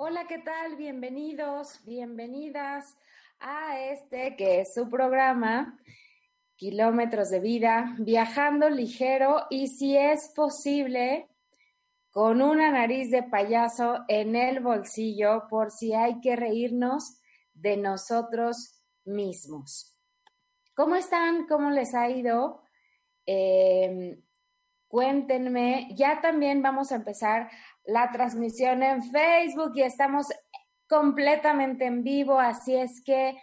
Hola, ¿qué tal? Bienvenidos, bienvenidas a este que es su programa, Kilómetros de Vida, viajando ligero y si es posible, con una nariz de payaso en el bolsillo por si hay que reírnos de nosotros mismos. ¿Cómo están? ¿Cómo les ha ido? Eh, cuéntenme. Ya también vamos a empezar la transmisión en Facebook y estamos completamente en vivo, así es que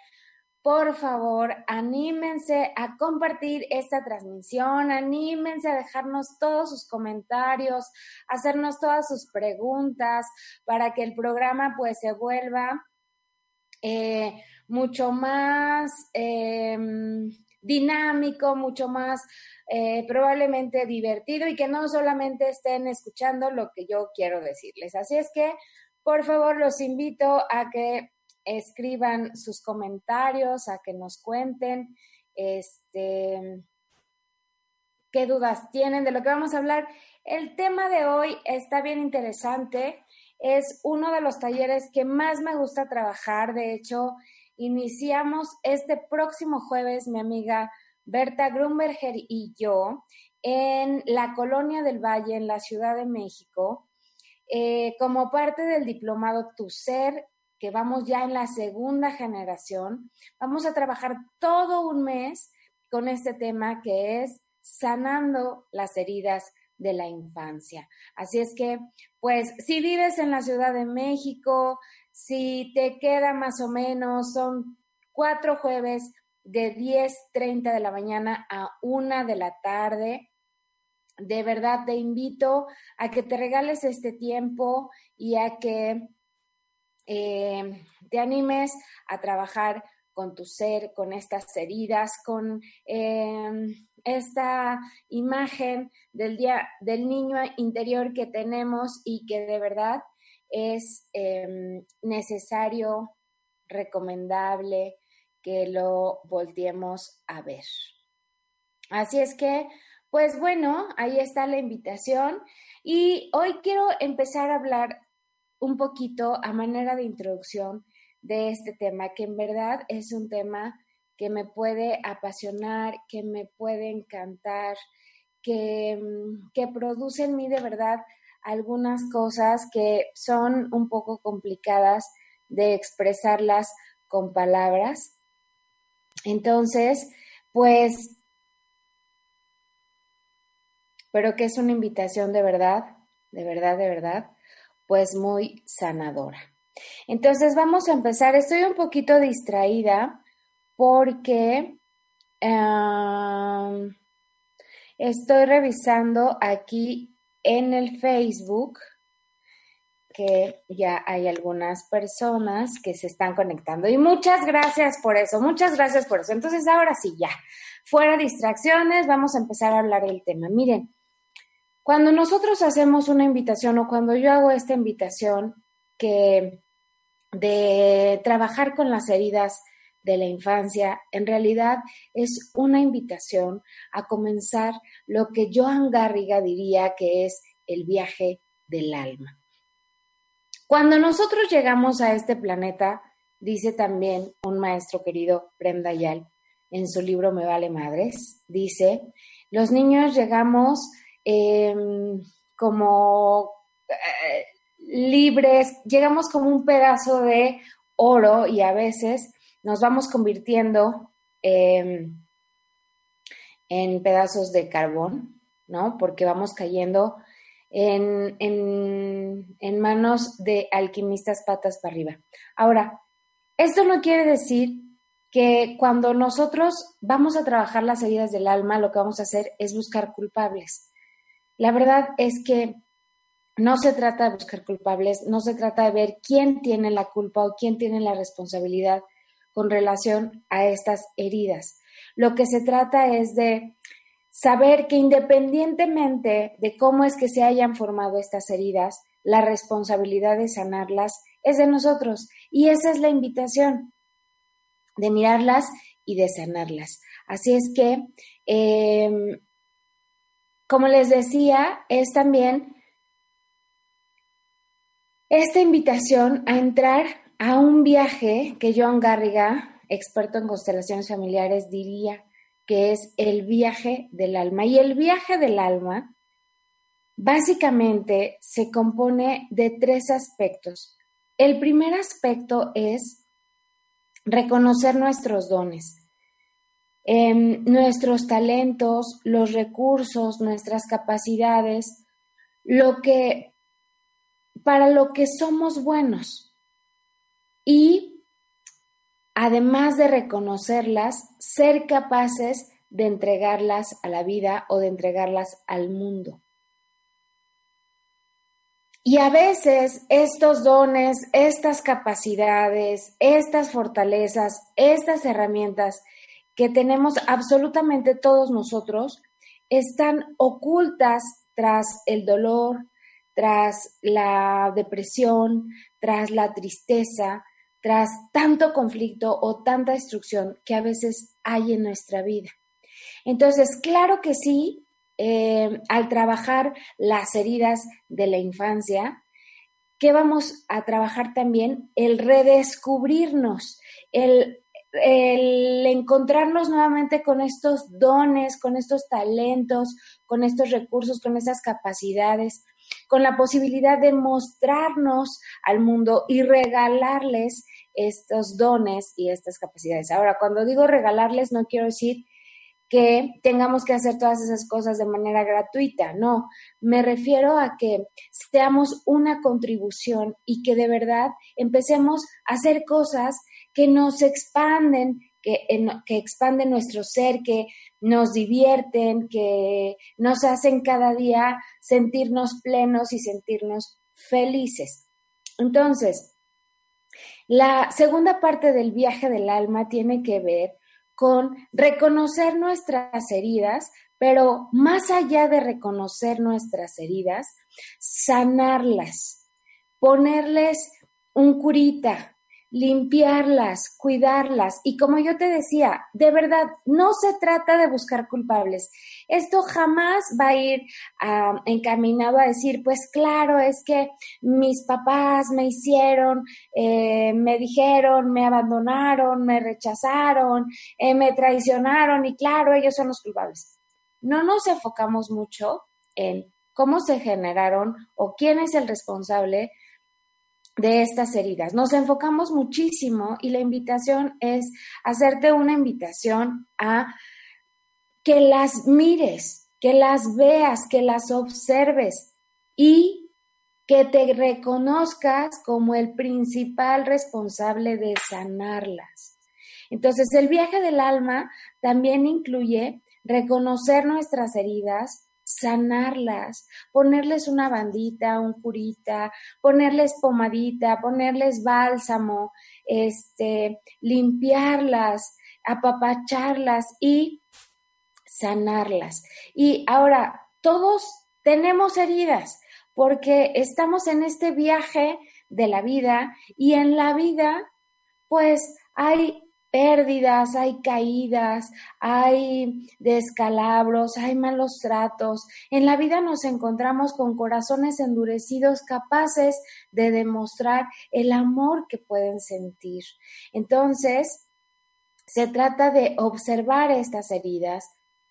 por favor, anímense a compartir esta transmisión, anímense a dejarnos todos sus comentarios, hacernos todas sus preguntas para que el programa pues se vuelva eh, mucho más eh, dinámico, mucho más eh, probablemente divertido y que no solamente estén escuchando lo que yo quiero decirles. Así es que, por favor, los invito a que escriban sus comentarios, a que nos cuenten este, qué dudas tienen de lo que vamos a hablar. El tema de hoy está bien interesante. Es uno de los talleres que más me gusta trabajar. De hecho, iniciamos este próximo jueves, mi amiga Berta Grunberger y yo, en la Colonia del Valle, en la Ciudad de México, eh, como parte del diplomado Tu Ser que vamos ya en la segunda generación, vamos a trabajar todo un mes con este tema que es sanando las heridas de la infancia. Así es que, pues, si vives en la Ciudad de México, si te queda más o menos, son cuatro jueves de 10.30 de la mañana a una de la tarde. De verdad te invito a que te regales este tiempo y a que eh, te animes a trabajar con tu ser, con estas heridas, con eh, esta imagen del, día, del niño interior que tenemos y que de verdad es eh, necesario, recomendable que lo volteemos a ver. Así es que, pues bueno, ahí está la invitación y hoy quiero empezar a hablar un poquito a manera de introducción de este tema, que en verdad es un tema que me puede apasionar, que me puede encantar, que, mm, que produce en mí de verdad algunas cosas que son un poco complicadas de expresarlas con palabras. Entonces, pues, pero que es una invitación de verdad, de verdad, de verdad, pues muy sanadora. Entonces vamos a empezar. Estoy un poquito distraída porque uh, estoy revisando aquí en el Facebook que ya hay algunas personas que se están conectando. Y muchas gracias por eso, muchas gracias por eso. Entonces ahora sí, ya, fuera distracciones, vamos a empezar a hablar del tema. Miren, cuando nosotros hacemos una invitación o cuando yo hago esta invitación que de trabajar con las heridas de la infancia, en realidad es una invitación a comenzar lo que Joan Garriga diría que es el viaje del alma. Cuando nosotros llegamos a este planeta, dice también un maestro querido, Prem Dayal, en su libro Me vale madres, dice, los niños llegamos em, como eh, libres, llegamos como un pedazo de oro y a veces nos vamos convirtiendo em, en pedazos de carbón, ¿no? Porque vamos cayendo en, en, manos de alquimistas patas para arriba. Ahora, esto no quiere decir que cuando nosotros vamos a trabajar las heridas del alma, lo que vamos a hacer es buscar culpables. La verdad es que no se trata de buscar culpables, no se trata de ver quién tiene la culpa o quién tiene la responsabilidad con relación a estas heridas. Lo que se trata es de saber que independientemente de cómo es que se hayan formado estas heridas, la responsabilidad de sanarlas es de nosotros. Y esa es la invitación, de mirarlas y de sanarlas. Así es que, em, como les decía, es también esta invitación a entrar a un viaje que Joan Garriga, experto en constelaciones familiares, diría que es el viaje del alma. Y el viaje del alma básicamente se compone de tres aspectos. El primer aspecto es reconocer nuestros dones, em, nuestros talentos, los recursos, nuestras capacidades, lo que para lo que somos buenos. Y además de reconocerlas, ser capaces de entregarlas a la vida o de entregarlas al mundo. Y a veces estos dones, estas capacidades, estas fortalezas, estas herramientas que tenemos absolutamente todos nosotros, están ocultas tras el dolor, tras la depresión, tras la tristeza, tras tanto conflicto o tanta destrucción que a veces hay en nuestra vida. Entonces, claro que sí, eh, al trabajar las heridas de la infancia, ¿qué vamos a trabajar también? El redescubrirnos, el, el encontrarnos nuevamente con estos dones, con estos talentos, con estos recursos, con esas capacidades, con la posibilidad de mostrarnos al mundo y regalarles estos dones y estas capacidades. Ahora, cuando digo regalarles, no quiero decir que tengamos que hacer todas esas cosas de manera gratuita, no, me refiero a que seamos una contribución y que de verdad empecemos a hacer cosas que nos expanden, que, que expanden nuestro ser, que nos divierten, que nos hacen cada día sentirnos plenos y sentirnos felices. Entonces, la segunda parte del viaje del alma tiene que ver con reconocer nuestras heridas, pero más allá de reconocer nuestras heridas, sanarlas, ponerles un curita, limpiarlas, cuidarlas. Y como yo te decía, de verdad, no se trata de buscar culpables. Esto jamás va a ir ah, encaminado a decir, pues claro, es que mis papás me hicieron, eh, me dijeron, me abandonaron, me rechazaron, eh, me traicionaron y claro, ellos son los culpables. No nos enfocamos mucho en cómo se generaron o quién es el responsable de estas heridas. Nos enfocamos muchísimo y la invitación es hacerte una invitación a que las mires, que las veas, que las observes y que te reconozcas como el principal responsable de sanarlas. Entonces, el viaje del alma también incluye reconocer nuestras heridas, sanarlas, ponerles una bandita, un curita, ponerles pomadita, ponerles bálsamo, este, limpiarlas, apapacharlas y sanarlas. Y ahora, todos tenemos heridas porque estamos en este viaje de la vida y en la vida pues hay pérdidas, hay caídas, hay descalabros, hay malos tratos. En la vida nos encontramos con corazones endurecidos capaces de demostrar el amor que pueden sentir. Entonces, se trata de observar estas heridas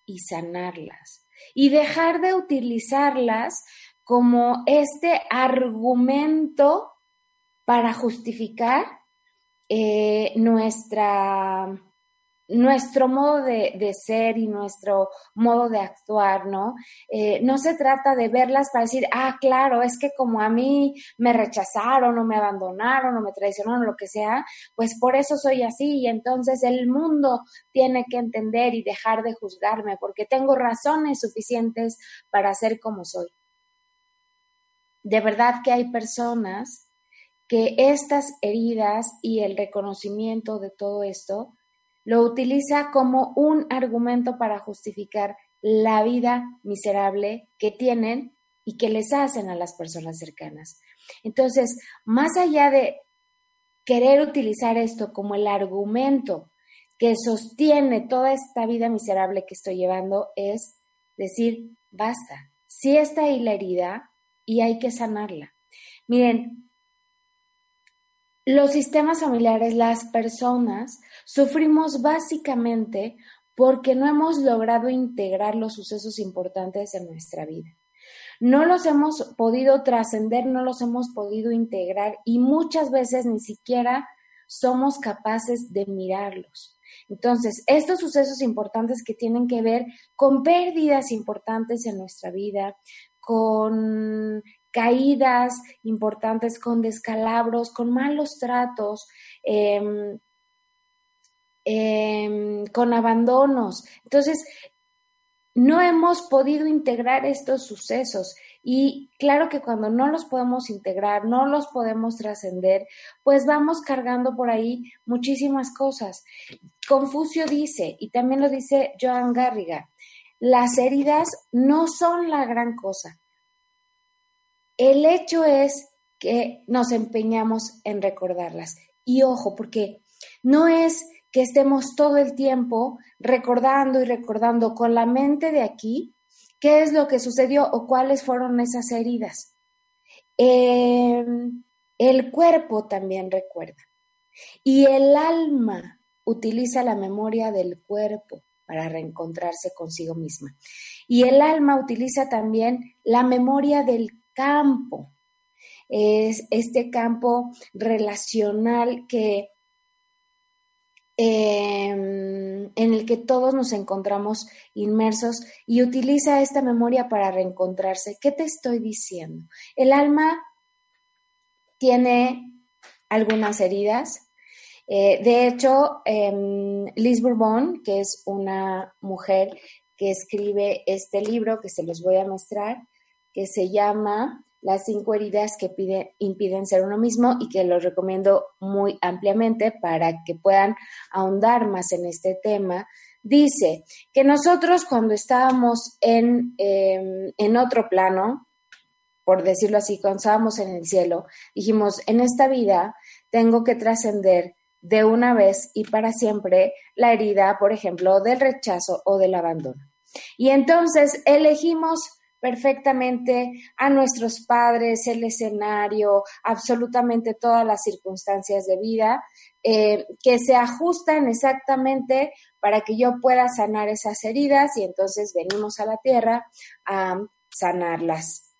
y sanarlas y dejar de utilizarlas como este argumento para justificar eh, nuestra, nuestro modo de, ser y nuestro modo de actuar, ¿no? Eh, no se trata de verlas para decir, ah, claro, es que como a mí me rechazaron o me abandonaron o me traicionaron o lo que sea, pues por eso soy así y entonces el mundo tiene que entender y dejar de juzgarme porque tengo razones suficientes para ser como soy. De verdad que hay personas que estas heridas y el reconocimiento de todo esto lo utiliza como un argumento para justificar la vida miserable que tienen y que les hacen a las personas cercanas. Entonces, más allá de querer utilizar esto como el argumento que sostiene toda esta vida miserable que estoy llevando, es decir, basta, si está ahí la herida y hay que sanarla. Miren, los sistemas familiares, las personas, sufrimos básicamente porque no hemos logrado integrar los sucesos importantes en nuestra vida. No los hemos podido trascender, no los hemos podido integrar y muchas veces ni siquiera somos capaces de mirarlos. Entonces, estos sucesos importantes que tienen que ver con pérdidas importantes en nuestra vida, con caídas importantes, con descalabros, con malos tratos, em, em, con abandonos. Entonces, no hemos podido integrar estos sucesos y claro que cuando no los podemos integrar, no los podemos trascender, pues vamos cargando por ahí muchísimas cosas. Confucio dice, y también lo dice Joan Garriga, las heridas no son la gran cosa, el hecho es que nos empeñamos en recordarlas. Y ojo, porque no es que estemos todo el tiempo recordando y recordando con la mente de aquí qué es lo que sucedió o cuáles fueron esas heridas. Em, el cuerpo también recuerda. Y el alma utiliza la memoria del cuerpo para reencontrarse consigo misma. Y el alma utiliza también la memoria del campo, es este campo relacional que em, en el que todos nos encontramos inmersos y utiliza esta memoria para reencontrarse. ¿Qué te estoy diciendo? El alma tiene algunas heridas. Eh, de hecho, em, Liz Bourbon, que es una mujer que escribe este libro que se los voy a mostrar, que se llama Las cinco heridas que impiden ser uno mismo y que lo recomiendo muy ampliamente para que puedan ahondar más en este tema. Dice que nosotros cuando estábamos en, em, en otro plano, por decirlo así, cuando estábamos en el cielo, dijimos, en esta vida tengo que trascender de una vez y para siempre la herida, por ejemplo, del rechazo o del abandono. Y entonces elegimos perfectamente a nuestros padres, el escenario, absolutamente todas las circunstancias de vida, eh, que se ajustan exactamente para que yo pueda sanar esas heridas y entonces venimos a la tierra a sanarlas.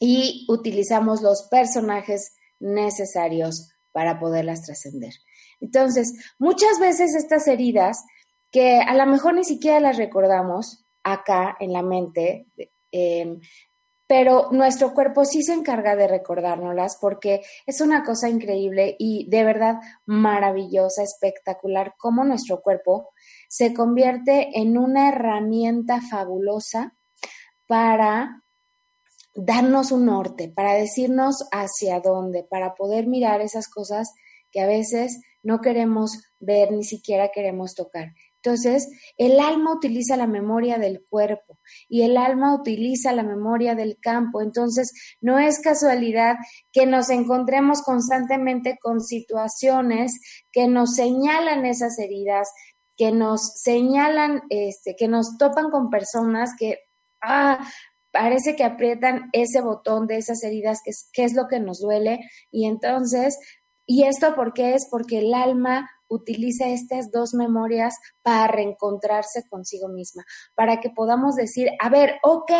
Y utilizamos los personajes necesarios para poderlas trascender. Entonces, muchas veces estas heridas, que a lo mejor ni siquiera las recordamos acá en la mente, Em, pero nuestro cuerpo sí se encarga de recordárnoslas porque es una cosa increíble y de verdad maravillosa, espectacular, cómo nuestro cuerpo se convierte en una herramienta fabulosa para darnos un norte, para decirnos hacia dónde, para poder mirar esas cosas que a veces no queremos ver, ni siquiera queremos tocar. Entonces, el alma utiliza la memoria del cuerpo y el alma utiliza la memoria del campo. Entonces, no es casualidad que nos encontremos constantemente con situaciones que nos señalan esas heridas, que nos señalan, este, que nos topan con personas que, ah, parece que aprietan ese botón de esas heridas, que es, que es lo que nos duele. Y entonces, ¿y esto por qué es? Porque el alma utiliza estas dos memorias para reencontrarse consigo misma, para que podamos decir, a ver, ok,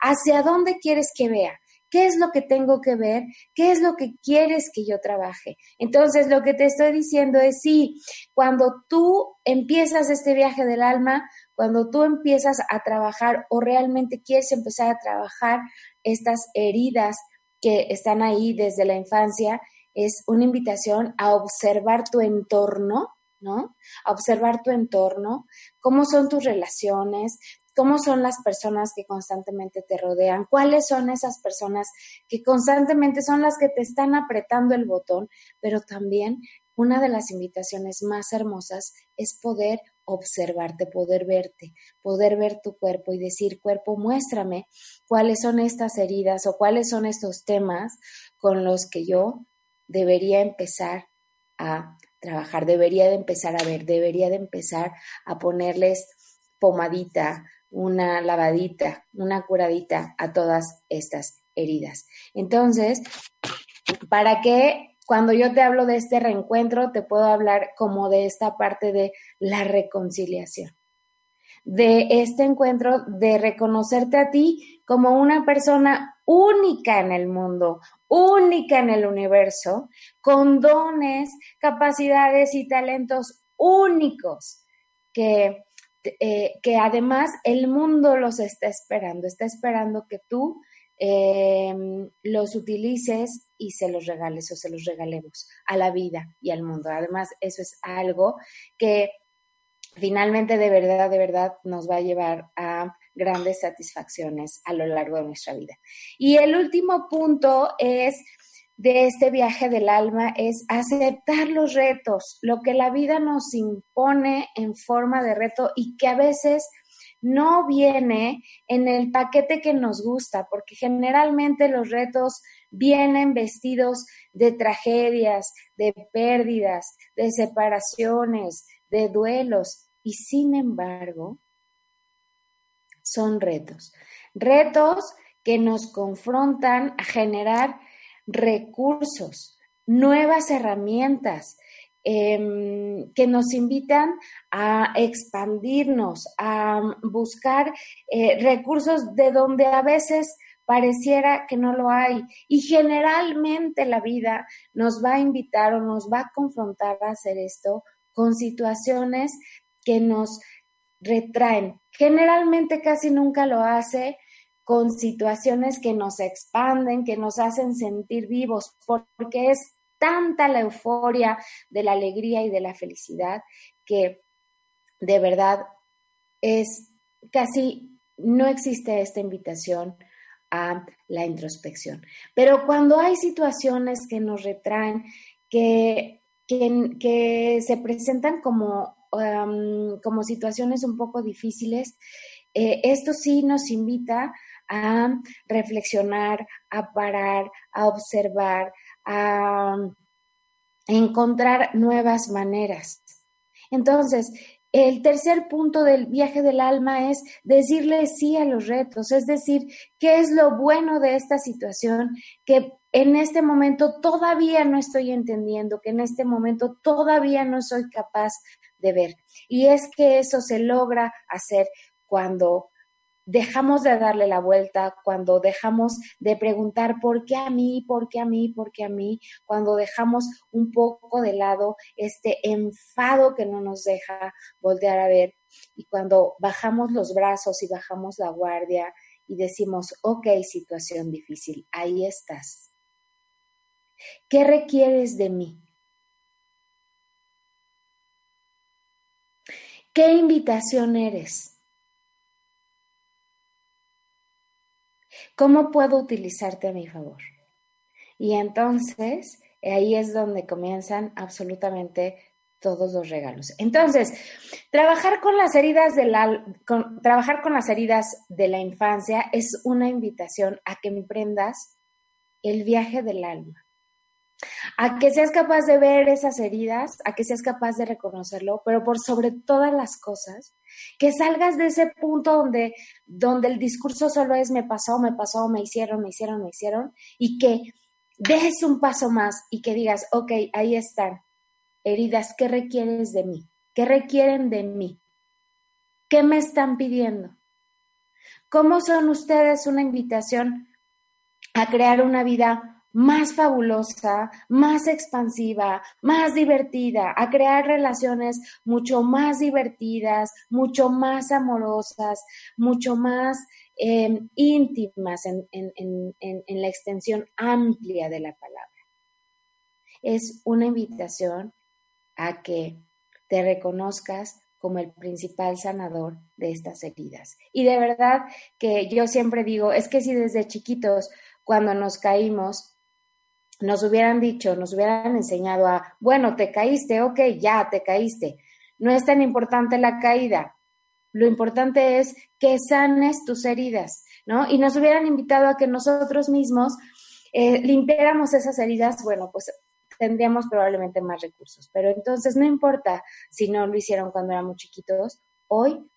¿hacia dónde quieres que vea? ¿Qué es lo que tengo que ver? ¿Qué es lo que quieres que yo trabaje? Entonces, lo que te estoy diciendo es, sí, cuando tú empiezas este viaje del alma, cuando tú empiezas a trabajar o realmente quieres empezar a trabajar estas heridas que están ahí desde la infancia, es una invitación a observar tu entorno, ¿no? A observar tu entorno, cómo son tus relaciones, cómo son las personas que constantemente te rodean, cuáles son esas personas que constantemente son las que te están apretando el botón, pero también una de las invitaciones más hermosas es poder observarte, poder verte, poder ver tu cuerpo y decir, cuerpo, muéstrame cuáles son estas heridas o cuáles son estos temas con los que yo debería empezar a trabajar, debería de empezar a ver, debería de empezar a ponerles pomadita, una lavadita, una curadita a todas estas heridas. Entonces, para que cuando yo te hablo de este reencuentro, te puedo hablar como de esta parte de la reconciliación, de este encuentro de reconocerte a ti como una persona única en el mundo, única en el universo, con dones, capacidades y talentos únicos que, eh, que además el mundo los está esperando, está esperando que tú em, los utilices y se los regales o se los regalemos a la vida y al mundo. Además, eso es algo que finalmente de verdad, de verdad nos va a llevar a grandes satisfacciones a lo largo de nuestra vida. Y el último punto es de este viaje del alma es aceptar los retos, lo que la vida nos impone en forma de reto y que a veces no viene en el paquete que nos gusta, porque generalmente los retos vienen vestidos de tragedias, de pérdidas, de separaciones, de duelos, y sin embargo, son retos. Retos que nos confrontan a generar recursos, nuevas herramientas, em, que nos invitan a expandirnos, a buscar eh, recursos de donde a veces pareciera que no lo hay. Y generalmente la vida nos va a invitar o nos va a confrontar a hacer esto con situaciones que nos retraen. Generalmente casi nunca lo hace con situaciones que nos expanden, que nos hacen sentir vivos, porque es tanta la euforia de la alegría y de la felicidad que de verdad es casi no existe esta invitación a la introspección. Pero cuando hay situaciones que nos retraen, que, que, que se presentan como como situaciones un poco difíciles, eh, esto sí nos invita a reflexionar, a parar, a observar, a encontrar nuevas maneras. Entonces, el tercer punto del viaje del alma es decirle sí a los retos, es decir, qué es lo bueno de esta situación que en este momento todavía no estoy entendiendo, que en este momento todavía no soy capaz de ver. Y es que eso se logra hacer cuando dejamos de darle la vuelta, cuando dejamos de preguntar por qué a mí, por qué a mí, por qué a mí, cuando dejamos un poco de lado este enfado que no nos deja voltear a ver y cuando bajamos los brazos y bajamos la guardia y decimos, ok, situación difícil, ahí estás. ¿Qué requieres de mí? ¿Qué invitación eres? ¿Cómo puedo utilizarte a mi favor? Y entonces ahí es donde comienzan absolutamente todos los regalos. Entonces, trabajar con las heridas de la, trabajar con las heridas de la infancia es una invitación a que emprendas el viaje del alma a que seas capaz de ver esas heridas, a que seas capaz de reconocerlo, pero por sobre todas las cosas, que salgas de ese punto donde, donde el discurso solo es me pasó, me pasó, me hicieron, me hicieron, me hicieron, y que dejes un paso más y que digas, ok, ahí están, heridas, ¿qué requieres de mí? ¿Qué requieren de mí? ¿Qué me están pidiendo? ¿Cómo son ustedes una invitación a crear una vida más fabulosa, más expansiva, más divertida, a crear relaciones mucho más divertidas, mucho más amorosas, mucho más em, íntimas en, en la extensión amplia de la palabra. Es una invitación a que te reconozcas como el principal sanador de estas heridas. Y de verdad que yo siempre digo, es que si desde chiquitos, cuando nos caímos, nos hubieran dicho, nos hubieran enseñado a, bueno, te caíste, ok, ya te caíste. No es tan importante la caída. Lo importante es que sanes tus heridas, ¿no? Y nos hubieran invitado a que nosotros mismos eh, limpiáramos esas heridas, bueno, pues tendríamos probablemente más recursos. Pero entonces no importa si no lo hicieron cuando éramos chiquitos, hoy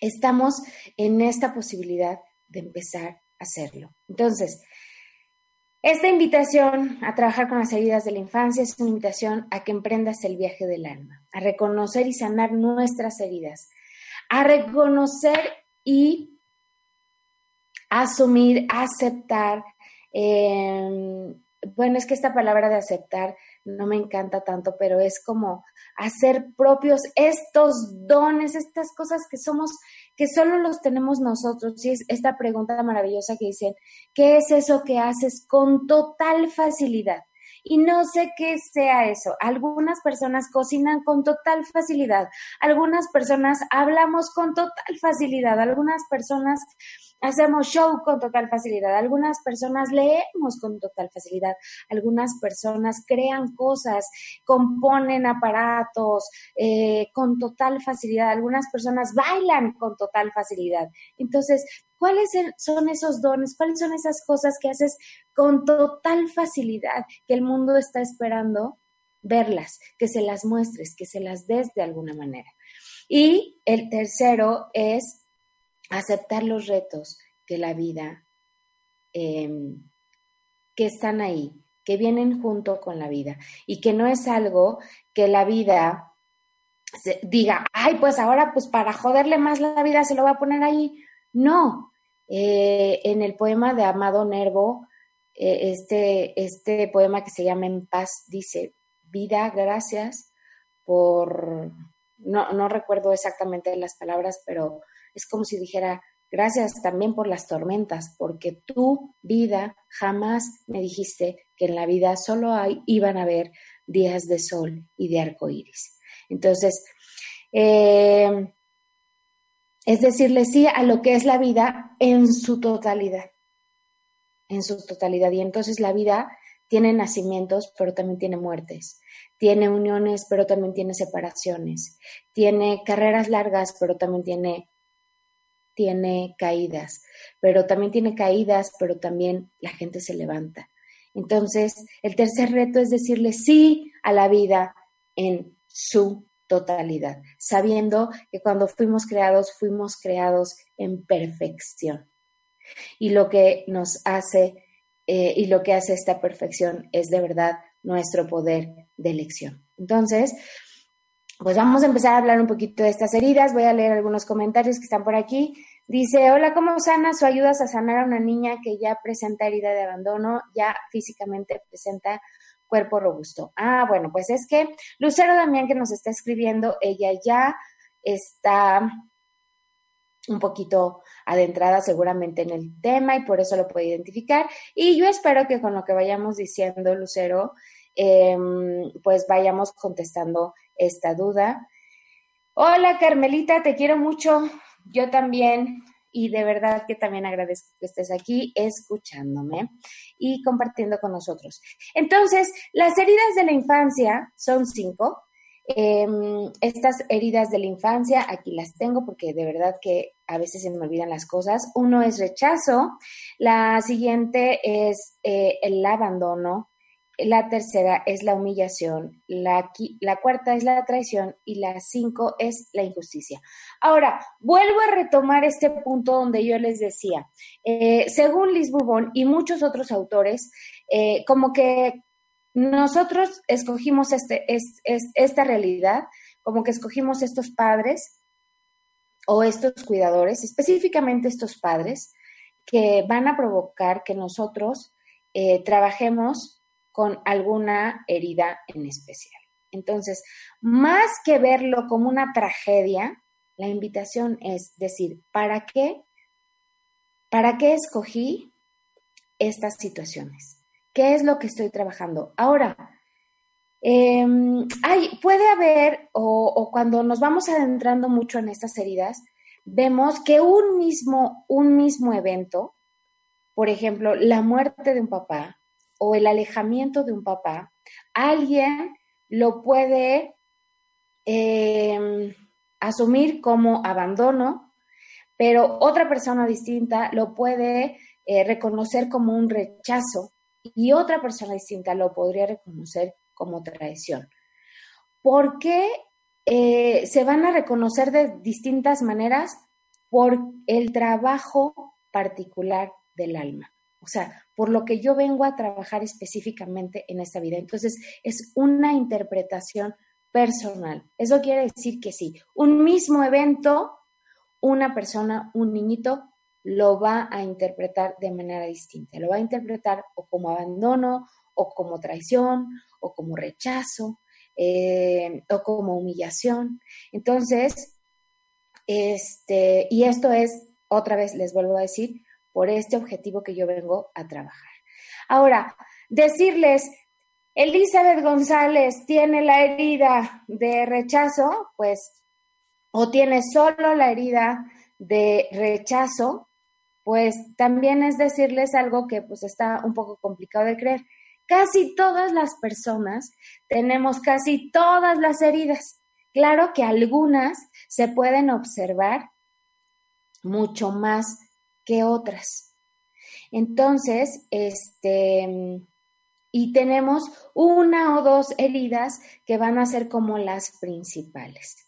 estamos en esta posibilidad de empezar a hacerlo. Entonces, esta invitación a trabajar con las heridas de la infancia es una invitación a que emprendas el viaje del alma, a reconocer y sanar nuestras heridas, a reconocer y asumir, aceptar. Em, bueno, es que esta palabra de aceptar no me encanta tanto, pero es como hacer propios estos dones, estas cosas que somos, que solo los tenemos nosotros. Y es esta pregunta maravillosa que dicen, ¿qué es eso que haces con total facilidad? Y no sé qué sea eso. Algunas personas cocinan con total facilidad, algunas personas hablamos con total facilidad, algunas personas hacemos show con total facilidad, algunas personas leemos con total facilidad, algunas personas crean cosas, componen aparatos eh, con total facilidad, algunas personas bailan con total facilidad. Entonces, ¿cuáles son esos dones? ¿Cuáles son esas cosas que haces con total facilidad que el mundo está esperando verlas, que se las muestres, que se las des de alguna manera? Y el tercero es aceptar los retos que la vida, em, que están ahí, que vienen junto con la vida y que no es algo que la vida diga, ay, pues ahora pues para joderle más la vida se lo va a poner ahí. No, eh, en el poema de Amado Nervo, eh, este, este poema que se llama En paz dice, vida, gracias por, no, no recuerdo exactamente las palabras, pero es como si dijera, gracias también por las tormentas, porque tu vida jamás me dijiste que en la vida solo hay, iban a haber días de sol y de arco iris. Entonces, eh, es decirle sí a lo que es la vida en su totalidad, en su totalidad. Y entonces la vida tiene nacimientos, pero también tiene muertes. Tiene uniones, pero también tiene separaciones. Tiene carreras largas, pero también tiene tiene caídas, pero también tiene caídas, pero también la gente se levanta. Entonces, el tercer reto es decirle sí a la vida en su totalidad, sabiendo que cuando fuimos creados, fuimos creados en perfección. Y lo que nos hace, eh, y lo que hace esta perfección es de verdad nuestro poder de elección. Entonces, pues vamos a empezar a hablar un poquito de estas heridas. Voy a leer algunos comentarios que están por aquí. Dice, hola, ¿cómo sanas o ayudas a sanar a una niña que ya presenta herida de abandono, ya físicamente presenta cuerpo robusto? Ah, bueno, pues es que Lucero Damián que nos está escribiendo, ella ya está un poquito adentrada seguramente en el tema y por eso lo puede identificar. Y yo espero que con lo que vayamos diciendo, Lucero, em, pues vayamos contestando esta duda. Hola Carmelita, te quiero mucho. Yo también. Y de verdad que también agradezco que estés aquí escuchándome y compartiendo con nosotros. Entonces, las heridas de la infancia son cinco. Em, estas heridas de la infancia, aquí las tengo porque de verdad que a veces se me olvidan las cosas. Uno es rechazo, la siguiente es eh, el abandono, la tercera es la humillación, la, cuarta es la traición y la cinco es la injusticia. Ahora, vuelvo a retomar este punto donde yo les decía, eh, según Liz Bourbon y muchos otros autores, eh, como que nosotros escogimos este, es, esta realidad, como que escogimos estos padres o estos cuidadores, específicamente estos padres, que van a provocar que nosotros eh, trabajemos con alguna herida en especial. Entonces, más que verlo como una tragedia, la invitación es decir, ¿para qué? ¿Para qué escogí estas situaciones? ¿Qué es lo que estoy trabajando? Ahora, em, puede haber, o, o, cuando nos vamos adentrando mucho en estas heridas, vemos que un mismo, un mismo evento, por ejemplo, la muerte de un papá o el alejamiento de un papá, alguien lo puede em, asumir como abandono, pero otra persona distinta lo puede eh, reconocer como un rechazo y otra persona distinta lo podría reconocer como traición. ¿Por qué eh, se van a reconocer de distintas maneras? Por el trabajo particular del alma. O sea, por lo que yo vengo a trabajar específicamente en esta vida. Entonces, es una interpretación personal. Eso quiere decir que sí, un mismo evento, una persona, un niñito, lo va a interpretar de manera distinta. Lo va a interpretar o como abandono, o como traición, o como rechazo, eh, o como humillación. Entonces, este, y esto es, otra vez les vuelvo a decir, por este objetivo que yo vengo a trabajar. Ahora, decirles, Elizabeth González tiene la herida de rechazo, pues, o tiene solo la herida de rechazo, pues también es decirles algo que pues está un poco complicado de creer. Casi todas las personas tenemos casi todas las heridas. Claro que algunas se pueden observar mucho más que otras. Entonces, este, y tenemos una o dos heridas que van a ser como las principales.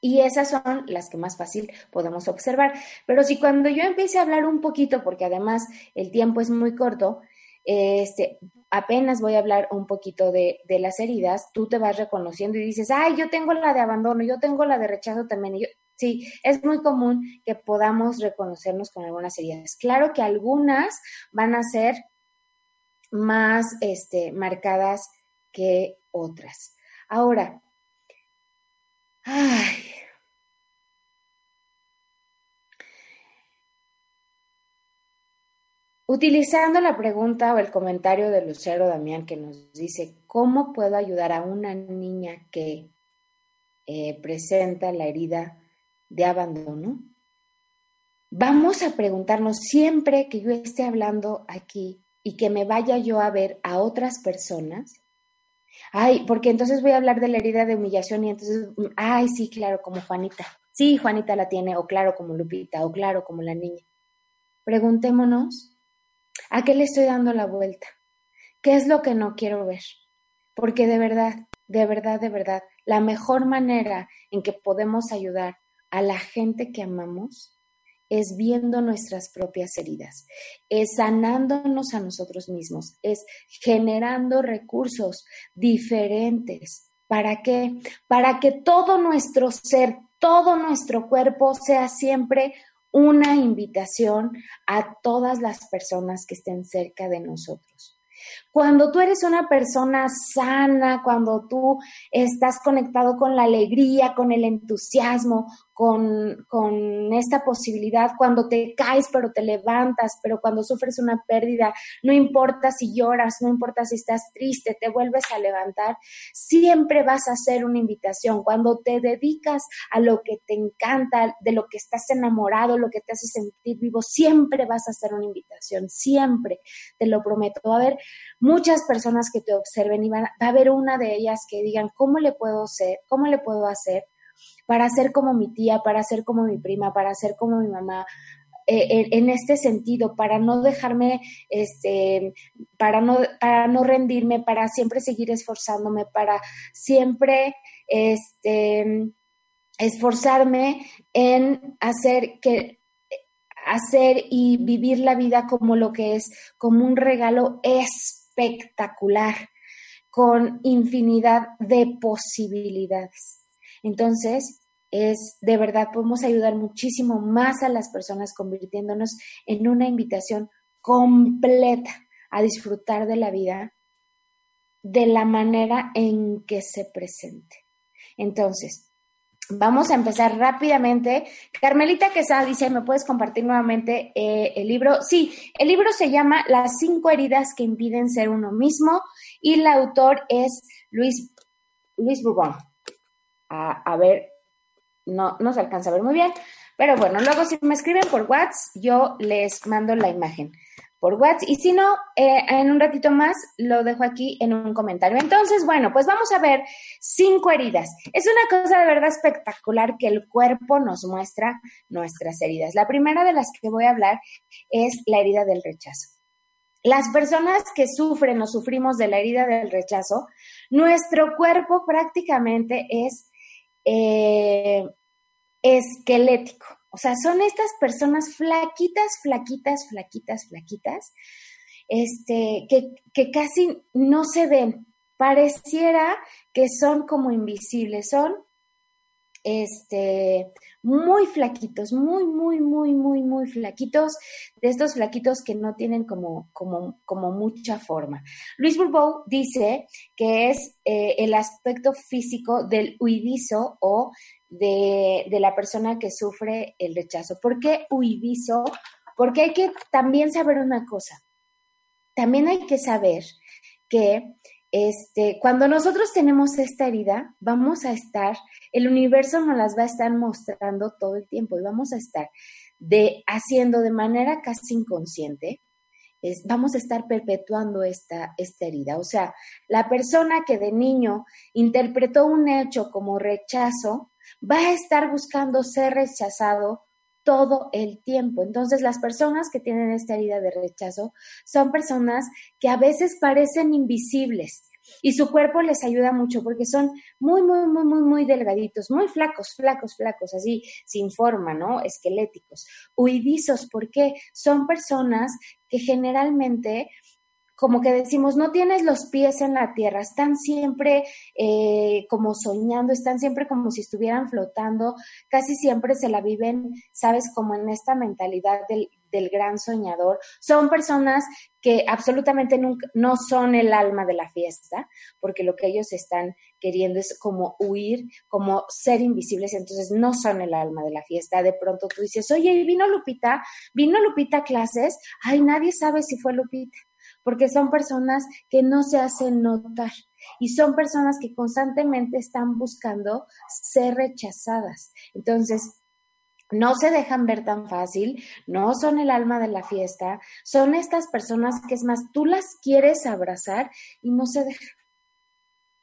Y esas son las que más fácil podemos observar. Pero si cuando yo empiece a hablar un poquito, porque además el tiempo es muy corto, este, apenas voy a hablar un poquito de, de, las heridas, tú te vas reconociendo y dices, ay, yo tengo la de abandono, yo tengo la de rechazo también. Sí, es muy común que podamos reconocernos con algunas heridas. Claro que algunas van a ser más este, marcadas que otras. Ahora, ay, Utilizando la pregunta o el comentario de Lucero Damián que nos dice, ¿cómo puedo ayudar a una niña que eh, presenta la herida de abandono? Vamos a preguntarnos siempre que yo esté hablando aquí y que me vaya yo a ver a otras personas. Ay, porque entonces voy a hablar de la herida de humillación y entonces, ay, sí, claro, como Juanita. Sí, Juanita la tiene, o claro, como Lupita, o claro, como la niña. Preguntémonos ¿A qué le estoy dando la vuelta? ¿Qué es lo que no quiero ver? Porque de verdad, de verdad, de verdad, la mejor manera en que podemos ayudar a la gente que amamos es viendo nuestras propias heridas, es sanándonos a nosotros mismos, es generando recursos diferentes. ¿Para qué? Para que todo nuestro ser, todo nuestro cuerpo sea siempre una invitación a todas las personas que estén cerca de nosotros. Cuando tú eres una persona sana, cuando tú estás conectado con la alegría, con el entusiasmo, con, con, esta posibilidad, cuando te caes pero te levantas, pero cuando sufres una pérdida, no importa si lloras, no importa si estás triste, te vuelves a levantar, siempre vas a hacer una invitación. Cuando te dedicas a lo que te encanta, de lo que estás enamorado, lo que te hace sentir vivo, siempre vas a hacer una invitación, siempre, te lo prometo. Va a haber muchas personas que te observen y va a haber una de ellas que digan, ¿cómo le puedo hacer? ¿Cómo le puedo hacer? Para ser como mi tía, para ser como mi prima, para ser como mi mamá, eh, en este sentido, para no dejarme, este, para no, para no rendirme, para siempre seguir esforzándome, para siempre, este, esforzarme en hacer que hacer y vivir la vida como lo que es, como un regalo espectacular, con infinidad de posibilidades. Entonces, es de verdad, podemos ayudar muchísimo más a las personas convirtiéndonos en una invitación completa a disfrutar de la vida de la manera en que se presente. Entonces, vamos a empezar rápidamente. Carmelita Quesada dice, ¿me puedes compartir nuevamente eh, el libro? Sí, el libro se llama Las cinco heridas que impiden ser uno mismo y el autor es Luis, Luis Bourbon a, ver, no, se alcanza a ver muy bien, pero bueno, luego si me escriben por WhatsApp, yo les mando la imagen por WhatsApp y si no, eh, en un ratito más lo dejo aquí en un comentario. Entonces, bueno, pues vamos a ver cinco heridas. Es una cosa de verdad espectacular que el cuerpo nos muestra nuestras heridas. La primera de las que voy a hablar es la herida del rechazo. Las personas que sufren o sufrimos de la herida del rechazo, nuestro cuerpo prácticamente es eh, esquelético. O sea, son estas personas flaquitas, flaquitas, flaquitas, flaquitas, este, que, que casi no se ven. Pareciera que son como invisibles, son este, muy flaquitos, muy, muy, muy, muy, muy flaquitos, de estos flaquitos que no tienen como, como, como mucha forma. Luis Bourbeau dice que es eh, el aspecto físico del huidizo o de, de, la persona que sufre el rechazo. ¿Por qué huidizo? Porque hay que también saber una cosa. También hay que saber que este, cuando nosotros tenemos esta herida, vamos a estar, el universo nos las va a estar mostrando todo el tiempo y vamos a estar de, haciendo de manera casi inconsciente, vamos a estar perpetuando esta, esta herida. O sea, la persona que de niño interpretó un hecho como rechazo, va a estar buscando ser rechazado todo el tiempo. Entonces, las personas que tienen esta herida de rechazo son personas que a veces parecen invisibles y su cuerpo les ayuda mucho porque son muy, muy, muy, muy, muy delgaditos, muy flacos, flacos, flacos, así, sin forma, ¿no? Esqueléticos. Huidizos, porque son personas que generalmente como que decimos, no tienes los pies en la tierra, están siempre eh, como soñando, están siempre como si estuvieran flotando, casi siempre se la viven, sabes, como en esta mentalidad del, del gran soñador. Son personas que absolutamente nunca, no son el alma de la fiesta, porque lo que ellos están queriendo es como huir, como ser invisibles, entonces no son el alma de la fiesta. De pronto tú dices, oye, vino Lupita, vino Lupita a clases, ay, nadie sabe si fue Lupita porque son personas que no se hacen notar y son personas que constantemente están buscando ser rechazadas. Entonces, no se dejan ver tan fácil, no son el alma de la fiesta, son estas personas que es más, tú las quieres abrazar y no se dejan.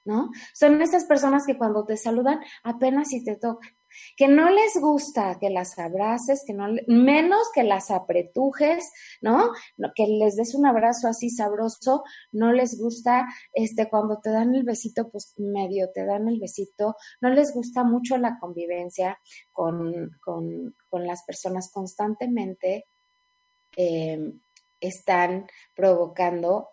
¿No? Son estas personas que cuando te saludan apenas si te tocan que no les gusta que las abraces, que no, menos que las apretujes, ¿no? Que les des un abrazo así sabroso, no les gusta, este, cuando te dan el besito, pues medio te dan el besito, no les gusta mucho la convivencia con, con, con las personas constantemente, em, están provocando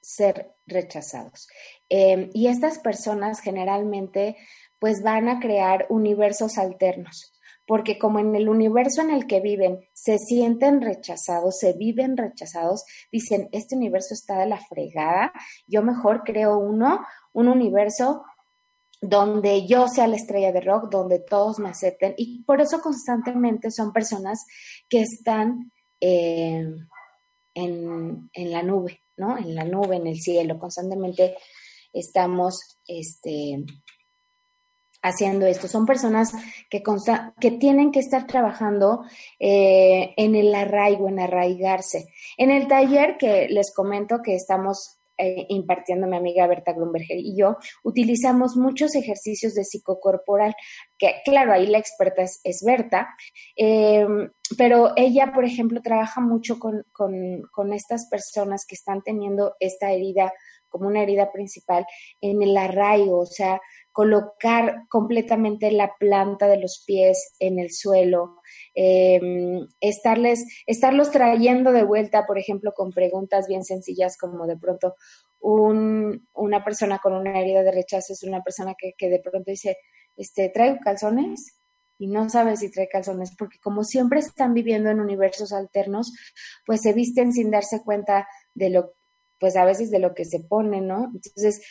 ser rechazados. Em, y estas personas generalmente pues van a crear universos alternos, porque como en el universo en el que viven se sienten rechazados, se viven rechazados, dicen, este universo está de la fregada, yo mejor creo uno, un universo donde yo sea la estrella de rock, donde todos me acepten. Y por eso constantemente son personas que están eh, en, en, la nube, ¿no? En la nube, en el cielo. Constantemente estamos este, haciendo esto. Son personas que, que tienen que estar trabajando eh, en el arraigo, en arraigarse. En el taller que les comento que estamos eh, impartiendo mi amiga Berta Grunberger y yo, utilizamos muchos ejercicios de psicocorporal, que claro, ahí la experta es, Berta, em, pero ella, por ejemplo, trabaja mucho con, con estas personas que están teniendo esta herida como una herida principal en el arraigo, o sea, colocar completamente la planta de los pies en el suelo, em, estarles, estarlos trayendo de vuelta, por ejemplo, con preguntas bien sencillas como de pronto un, una persona con una herida de rechazo es una persona que, que de pronto dice, este, ¿traigo calzones? y no sabe si trae calzones, porque como siempre están viviendo en universos alternos, pues se visten sin darse cuenta de lo, pues a veces de lo que se pone, ¿no? Entonces,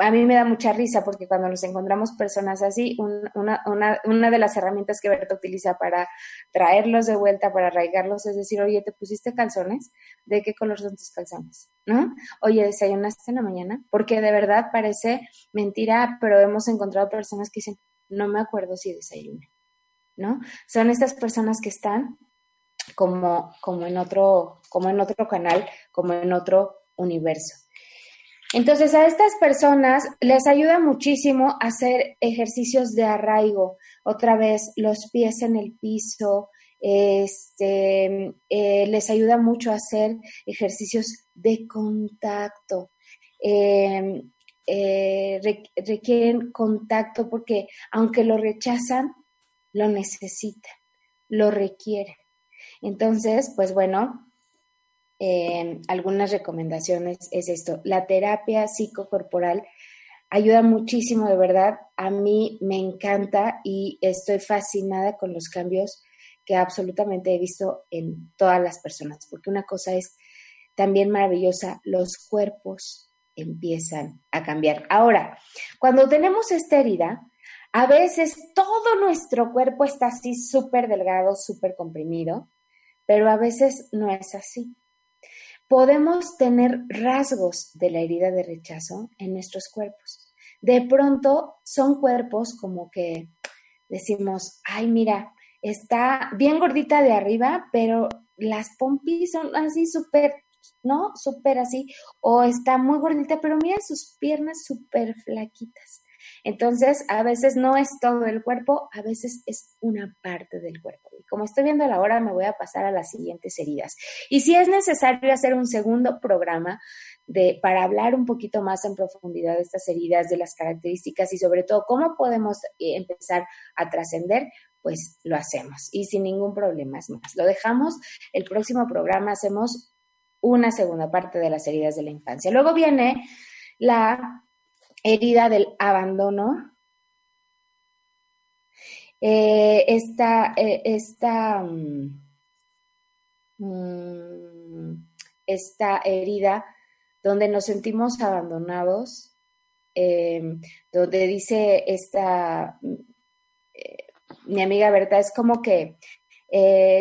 a mí me da mucha risa porque cuando nos encontramos personas así, una, de las herramientas que Berta utiliza para traerlos de vuelta, para arraigarlos, es decir, oye, ¿te pusiste calzones? ¿De qué color son tus calzones? ¿No? Oye, ¿desayunaste en la mañana? Porque de verdad parece mentira, pero hemos encontrado personas que dicen, no me acuerdo si desayuné, ¿no? Son estas personas que están como, como, en otro, como en otro canal, como en otro universo. Entonces, a estas personas les ayuda muchísimo hacer ejercicios de arraigo, otra vez los pies en el piso, este, eh, les ayuda mucho a hacer ejercicios de contacto. Em, eh, requieren contacto porque aunque lo rechazan, lo necesitan, lo requieren. Entonces, pues bueno, eh, algunas recomendaciones es esto. La terapia psicocorporal ayuda muchísimo, de verdad. A mí me encanta y estoy fascinada con los cambios que absolutamente he visto en todas las personas, porque una cosa es también maravillosa, los cuerpos empiezan a cambiar. Ahora, cuando tenemos esta herida, a veces todo nuestro cuerpo está así súper delgado, súper comprimido, pero a veces no es así podemos tener rasgos de la herida de rechazo en nuestros cuerpos. De pronto son cuerpos como que decimos, ay, mira, está bien gordita de arriba, pero las pompis son así súper, ¿no? Súper así. O está muy gordita, pero mira sus piernas súper flaquitas. Entonces, a veces no es todo el cuerpo, a veces es una parte del cuerpo. Y como estoy viendo la hora, me voy a pasar a las siguientes heridas. Y si es necesario hacer un segundo programa de, para hablar un poquito más en profundidad de estas heridas, de las características y sobre todo cómo podemos eh, empezar a trascender, pues lo hacemos y sin ningún problema es más. Lo dejamos, el próximo programa hacemos una segunda parte de las heridas de la infancia. Luego viene la herida del abandono, eh, esta, eh, esta, mm, mm, esta, herida donde nos sentimos abandonados, em, donde dice esta, eh, mi amiga Berta, es como que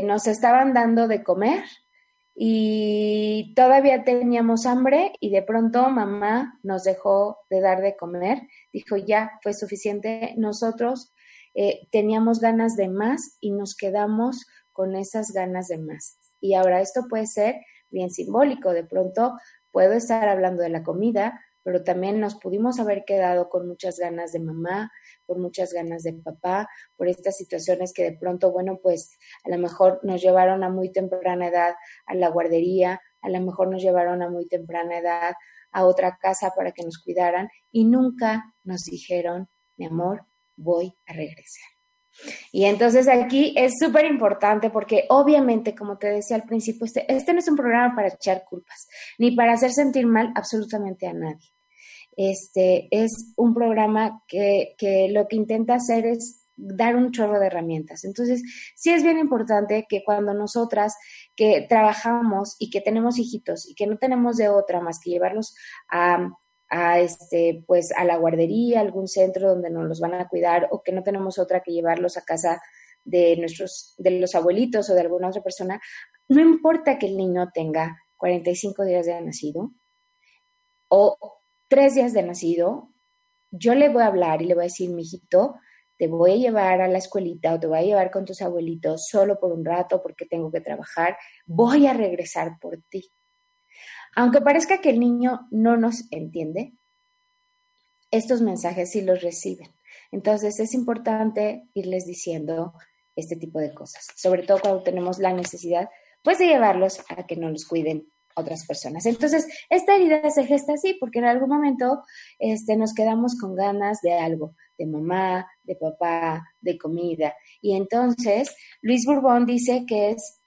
nos estaban dando de comer y todavía teníamos hambre y de pronto mamá nos dejó de dar de comer, dijo ya fue suficiente, nosotros eh, teníamos ganas de más y nos quedamos con esas ganas de más. Y ahora esto puede ser bien simbólico, de pronto puedo estar hablando de la comida, pero también nos pudimos haber quedado con muchas ganas de mamá, con muchas ganas de papá, por estas situaciones que de pronto, bueno, pues a lo mejor nos llevaron a muy temprana edad a la guardería, a lo mejor nos llevaron a muy temprana edad a otra casa para que nos cuidaran y nunca nos dijeron, mi amor, voy a regresar. Y entonces aquí es súper importante porque obviamente, como te decía al principio, este, este, no es un programa para echar culpas, ni para hacer sentir mal absolutamente a nadie. Este es un programa que, que lo que intenta hacer es dar un chorro de herramientas. Entonces, sí es bien importante que cuando nosotras que trabajamos y que tenemos hijitos y que no tenemos de otra más que llevarlos a a este, pues a la guardería, algún centro donde nos los van a cuidar o que no tenemos otra que llevarlos a casa de nuestros, de los abuelitos o de alguna otra persona, no importa que el niño tenga 45 días de nacido o tres días de nacido, yo le voy a hablar y le voy a decir, mijito, te voy a llevar a la escuelita o te voy a llevar con tus abuelitos solo por un rato porque tengo que trabajar, voy a regresar por ti. Aunque parezca que el niño no nos entiende, estos mensajes sí los reciben. Entonces es importante irles diciendo este tipo de cosas, sobre todo cuando tenemos la necesidad pues de llevarlos a que no los cuiden otras personas. Entonces, esta herida se gesta así porque en algún momento este, nos quedamos con ganas de algo, de mamá, de papá, de comida. Y entonces, Luis Bourbon dice que es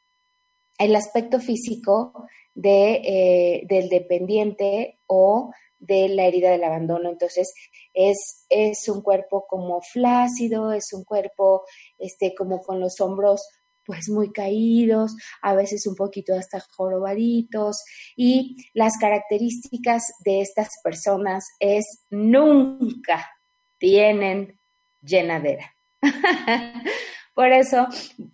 el aspecto físico de, eh, del dependiente o de la herida del abandono. Entonces, es, es un cuerpo como flácido, es un cuerpo este, como con los hombros pues muy caídos, a veces un poquito hasta jorobaditos y las características de estas personas es nunca tienen llenadera. Por eso,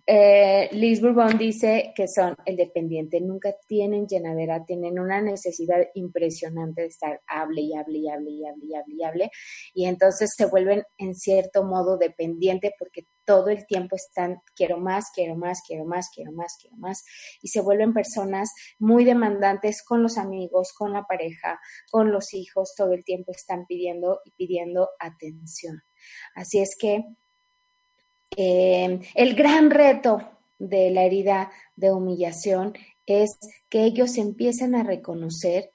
eh, Liz Bourbon dice que son el dependiente, nunca tienen llenadera, tienen una necesidad impresionante de estar hable y hable y hable y hable y hable y hable, y entonces se vuelven en cierto modo dependiente porque todo el tiempo están, quiero más, quiero más, quiero más, quiero más, quiero más, y se vuelven personas muy demandantes con los amigos, con la pareja, con los hijos, todo el tiempo están pidiendo y pidiendo atención. Así es que eh, el gran reto de la herida de humillación es que ellos empiecen a reconocer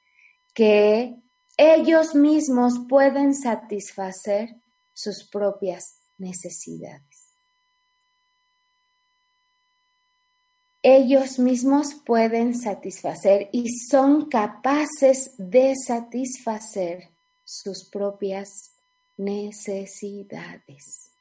que ellos mismos pueden satisfacer sus propias necesidades. Ellos mismos pueden satisfacer y son capaces de satisfacer sus propias necesidades.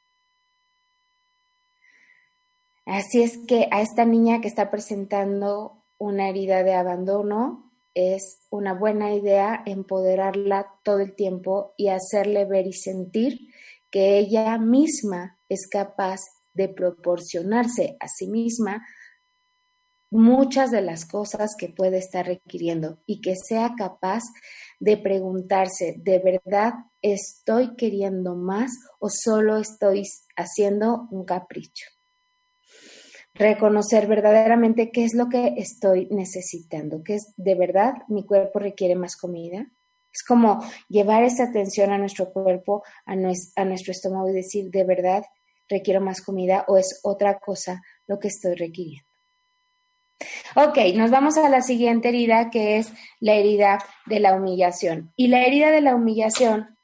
Así es que a esta niña que está presentando una herida de abandono, es una buena idea empoderarla todo el tiempo y hacerle ver y sentir que ella misma es capaz de proporcionarse a sí misma muchas de las cosas que puede estar requiriendo y que sea capaz de preguntarse, ¿de verdad estoy queriendo más o solo estoy haciendo un capricho? Reconocer verdaderamente qué es lo que estoy necesitando, que es de verdad mi cuerpo requiere más comida. Es como llevar esa atención a nuestro cuerpo, a, a nuestro estómago y decir, de verdad requiero más comida o es otra cosa lo que estoy requiriendo. Ok, nos vamos a la siguiente herida que es la herida de la humillación. Y la herida de la humillación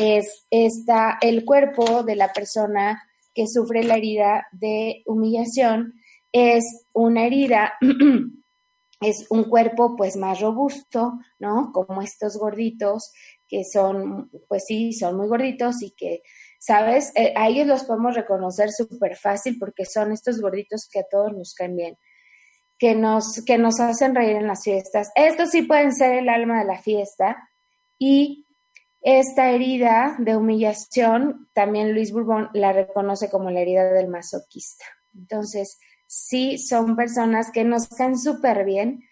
es esta, el cuerpo de la persona que sufre la herida de humillación es una herida, es un cuerpo pues más robusto, ¿no? Como estos gorditos que son, pues sí, son muy gorditos y que, ¿sabes? Eh, a ellos los podemos reconocer súper fácil porque son estos gorditos que a todos nos caen bien, que nos, que nos hacen reír en las fiestas. Estos sí pueden ser el alma de la fiesta y esta herida de humillación, también Luis Bourbon la reconoce como la herida del masoquista. Entonces, sí son personas que nos caen súper bien,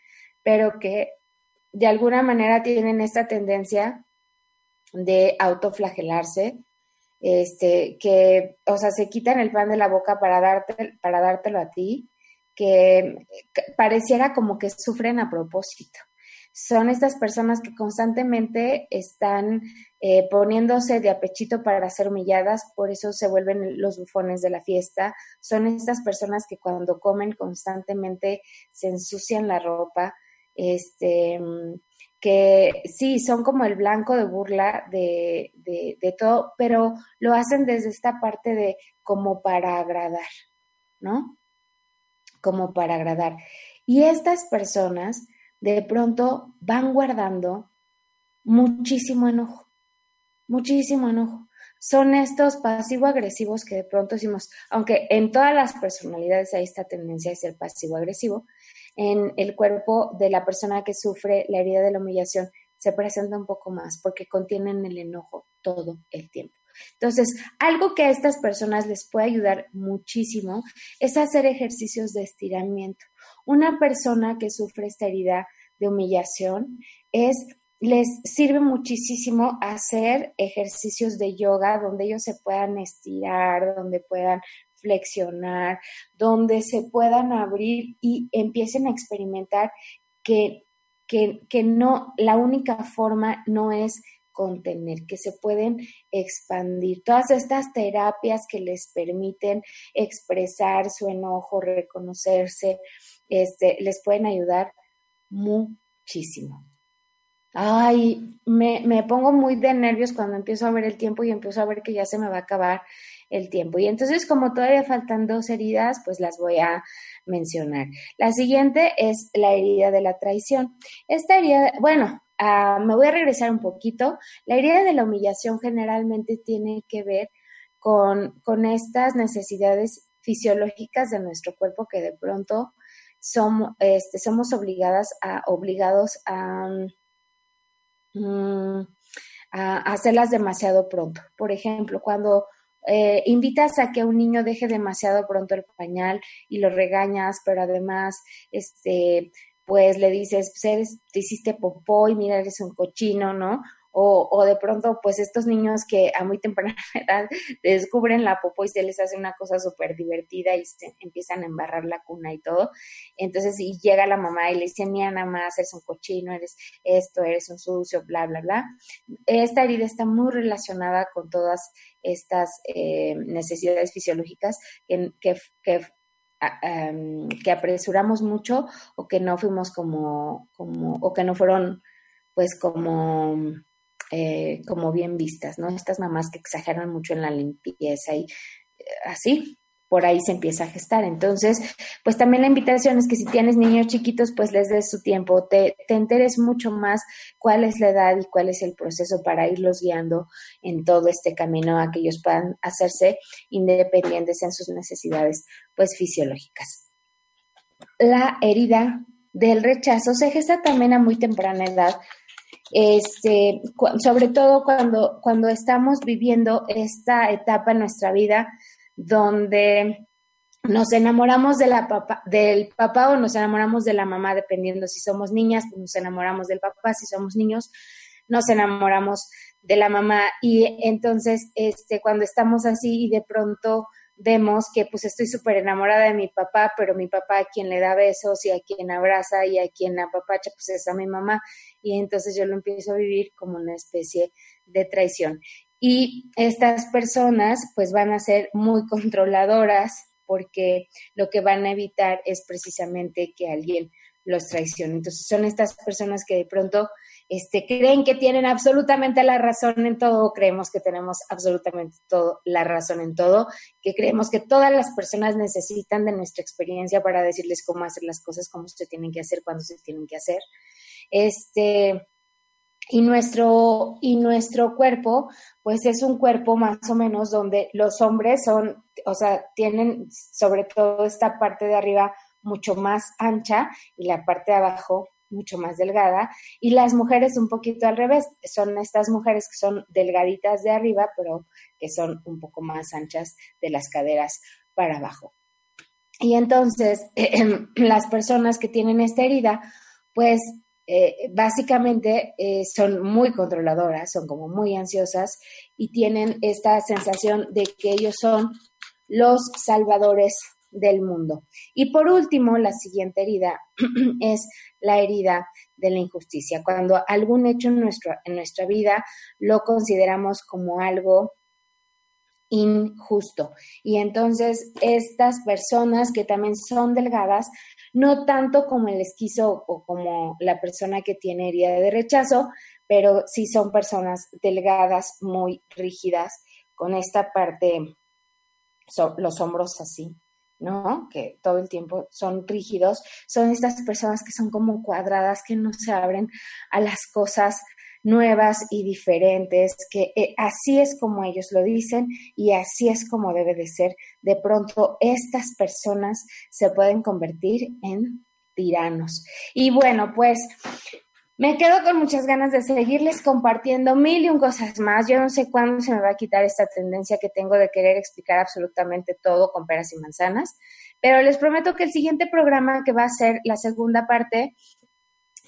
pero que de alguna manera tienen esta tendencia de autoflagelarse, este, que, o sea, se quitan el pan de la boca para, darte, para dártelo a ti, que pareciera como que sufren a propósito son estas personas que constantemente están eh, poniéndose de apechito para ser humilladas, por eso se vuelven los bufones de la fiesta. Son estas personas que cuando comen constantemente se ensucian la ropa, este, que sí, son como el blanco de burla de, de todo, pero lo hacen desde esta parte de como para agradar, ¿no? Como para agradar. Y estas personas de pronto van guardando muchísimo enojo, muchísimo enojo. Son estos pasivo-agresivos que de pronto decimos, aunque en todas las personalidades hay esta tendencia de ser pasivo-agresivo, en el cuerpo de la persona que sufre la herida de la humillación se presenta un poco más porque contienen el enojo todo el tiempo. Entonces, algo que a estas personas les puede ayudar muchísimo es hacer ejercicios de estiramiento. Una persona que sufre esta herida de humillación es les sirve muchísimo hacer ejercicios de yoga donde ellos se puedan estirar, donde puedan flexionar, donde se puedan abrir y empiecen a experimentar que, que, que no, la única forma no es contener, que se pueden expandir. Todas estas terapias que les permiten expresar su enojo, reconocerse, este, les pueden ayudar muchísimo. Ay, me, me, pongo muy de nervios cuando empiezo a ver el tiempo y empiezo a ver que ya se me va a acabar el tiempo. Y entonces, como todavía faltan dos heridas, pues las voy a mencionar. La siguiente es la herida de la traición. Esta herida, bueno, uh, me voy a regresar un poquito. La herida de la humillación generalmente tiene que ver con, con estas necesidades fisiológicas de nuestro cuerpo que de pronto somos, este, somos obligadas a, obligados a Mm, a hacerlas demasiado pronto. Por ejemplo, cuando eh, invitas a que un niño deje demasiado pronto el pañal y lo regañas, pero además, este, pues le dices, pues eres, te hiciste popó y mira, eres un cochino, ¿no? O, de pronto pues estos niños que a muy temprana edad descubren la popo y se les hace una cosa súper divertida y se empiezan a embarrar la cuna y todo. Entonces, y llega la mamá y le dice, mira, nada más, eres un cochino, eres esto, eres un sucio, bla, bla, bla. Esta herida está muy relacionada con todas estas eh, necesidades fisiológicas que, que, que que apresuramos mucho o que no fuimos como, como, o que no fueron pues como eh, como bien vistas, ¿no? Estas mamás que exageran mucho en la limpieza y eh, así, por ahí se empieza a gestar. Entonces, pues también la invitación es que si tienes niños chiquitos, pues les des su tiempo, te, te enteres mucho más cuál es la edad y cuál es el proceso para irlos guiando en todo este camino a que ellos puedan hacerse independientes en sus necesidades, pues fisiológicas. La herida del rechazo se gesta también a muy temprana edad este, sobre todo cuando, cuando estamos viviendo esta etapa en nuestra vida donde nos enamoramos de la papá, del papá o nos enamoramos de la mamá, dependiendo si somos niñas, pues nos enamoramos del papá, si somos niños, nos enamoramos de la mamá. Y entonces, este, cuando estamos así y de pronto vemos que pues estoy súper enamorada de mi papá, pero mi papá a quien le da besos y a quien abraza y a quien apapacha pues es a mi mamá y entonces yo lo empiezo a vivir como una especie de traición. Y estas personas pues van a ser muy controladoras porque lo que van a evitar es precisamente que alguien los traicione. Entonces son estas personas que de pronto este, creen que tienen absolutamente la razón en todo, creemos que tenemos absolutamente todo, la razón en todo, que creemos que todas las personas necesitan de nuestra experiencia para decirles cómo hacer las cosas, cómo se tienen que hacer, cuándo se tienen que hacer. Este, y nuestro, y nuestro cuerpo, pues es un cuerpo más o menos donde los hombres son, o sea, tienen sobre todo esta parte de arriba mucho más ancha y la parte de abajo mucho más delgada y las mujeres un poquito al revés, son estas mujeres que son delgaditas de arriba, pero que son un poco más anchas de las caderas para abajo. Y entonces las personas que tienen esta herida, pues eh, básicamente eh, son muy controladoras, son como muy ansiosas y tienen esta sensación de que ellos son los salvadores del mundo. Y por último, la siguiente herida es la herida de la injusticia. Cuando algún hecho en, nuestro, en nuestra vida lo consideramos como algo injusto. Y entonces estas personas que también son delgadas, no tanto como el esquizo o como la persona que tiene herida de rechazo, pero sí son personas delgadas, muy rígidas, con esta parte, los hombros así, ¿no? Que todo el tiempo son rígidos, son estas personas que son como cuadradas, que no se abren a las cosas nuevas y diferentes, que eh, así es como ellos lo dicen y así es como debe de ser. De pronto estas personas se pueden convertir en tiranos. Y bueno, pues Me quedo con muchas ganas de seguirles compartiendo mil y un cosas más. Yo no sé cuándo se me va a quitar esta tendencia que tengo de querer explicar absolutamente todo con peras y manzanas, pero les prometo que el siguiente programa, que va a ser la segunda parte,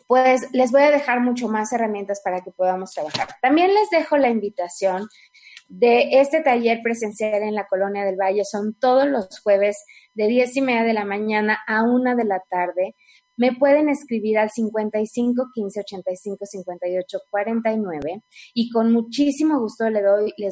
pues les voy a dejar mucho más herramientas para que podamos trabajar. También les dejo la invitación de este taller presencial en la Colonia del Valle. Son todos los jueves de diez y media de la mañana a una de la tarde me pueden escribir al 55 15 85 58 49 y con muchísimo gusto les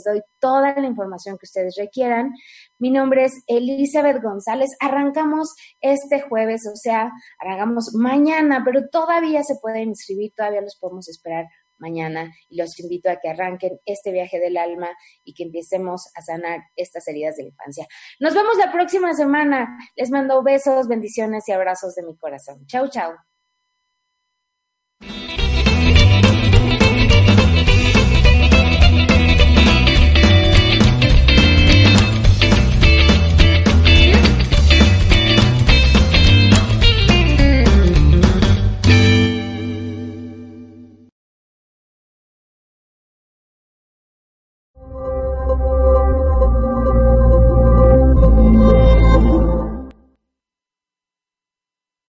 doy, toda la información que ustedes requieran. Mi nombre es Elizabeth González. Arrancamos este jueves, o sea, arrancamos mañana, pero todavía se pueden inscribir, todavía los podemos esperar mañana y los invito a que arranquen este viaje del alma y que empecemos a sanar estas heridas de la infancia. Nos vemos la próxima semana. Les mando besos, bendiciones y abrazos de mi corazón. Chau, chau.